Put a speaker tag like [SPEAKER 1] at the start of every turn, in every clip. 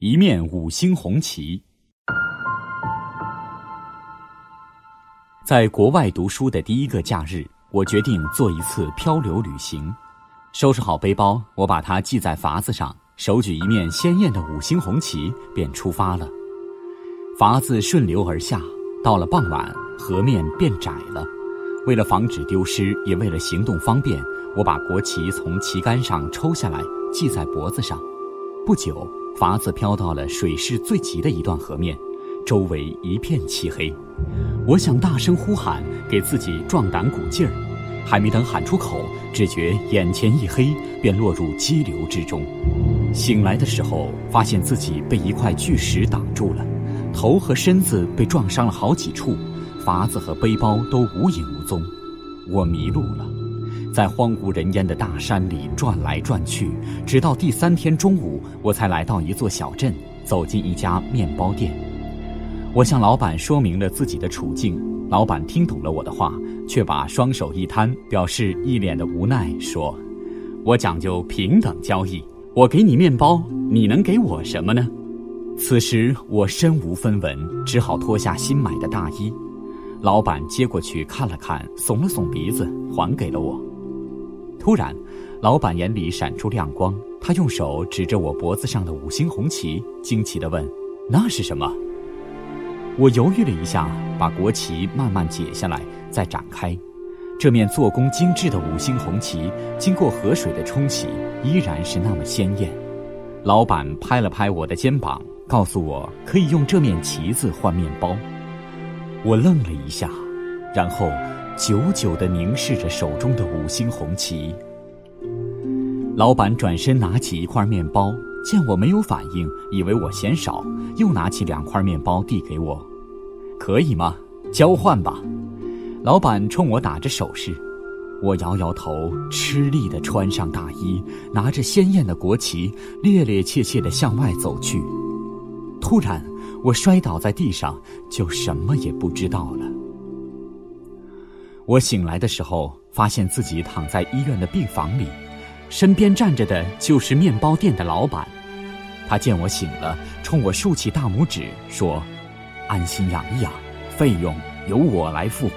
[SPEAKER 1] 一面五星红旗。在国外读书的第一个假日，我决定做一次漂流旅行。收拾好背包，我把它系在筏子上，手举一面鲜艳的五星红旗，便出发了。筏子顺流而下，到了傍晚，河面变窄了。为了防止丢失，也为了行动方便，我把国旗从旗杆上抽下来，系在脖子上。不久。筏子飘到了水势最急的一段河面，周围一片漆黑。我想大声呼喊，给自己壮胆鼓劲儿。还没等喊出口，只觉眼前一黑，便落入激流之中。醒来的时候，发现自己被一块巨石挡住了，头和身子被撞伤了好几处，筏子和背包都无影无踪。我迷路了。在荒无人烟的大山里转来转去，直到第三天中午，我才来到一座小镇，走进一家面包店。我向老板说明了自己的处境，老板听懂了我的话，却把双手一摊，表示一脸的无奈，说：“我讲究平等交易，我给你面包，你能给我什么呢？”此时我身无分文，只好脱下新买的大衣。老板接过去看了看，耸了耸鼻子，还给了我。突然，老板眼里闪出亮光，他用手指着我脖子上的五星红旗，惊奇地问：“那是什么？”我犹豫了一下，把国旗慢慢解下来，再展开。这面做工精致的五星红旗，经过河水的冲洗，依然是那么鲜艳。老板拍了拍我的肩膀，告诉我可以用这面旗子换面包。我愣了一下，然后。久久地凝视着手中的五星红旗，老板转身拿起一块面包，见我没有反应，以为我嫌少，又拿起两块面包递给我，可以吗？交换吧。老板冲我打着手势，我摇摇头，吃力地穿上大衣，拿着鲜艳的国旗，趔趔趄趄地向外走去。突然，我摔倒在地上，就什么也不知道了。我醒来的时候，发现自己躺在医院的病房里，身边站着的就是面包店的老板。他见我醒了，冲我竖起大拇指说：“安心养一养，费用由我来付。”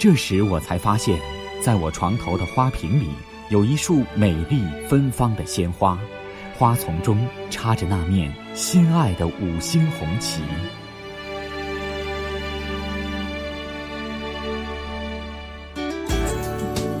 [SPEAKER 1] 这时我才发现，在我床头的花瓶里有一束美丽芬芳的鲜花，花丛中插着那面心爱的五星红旗。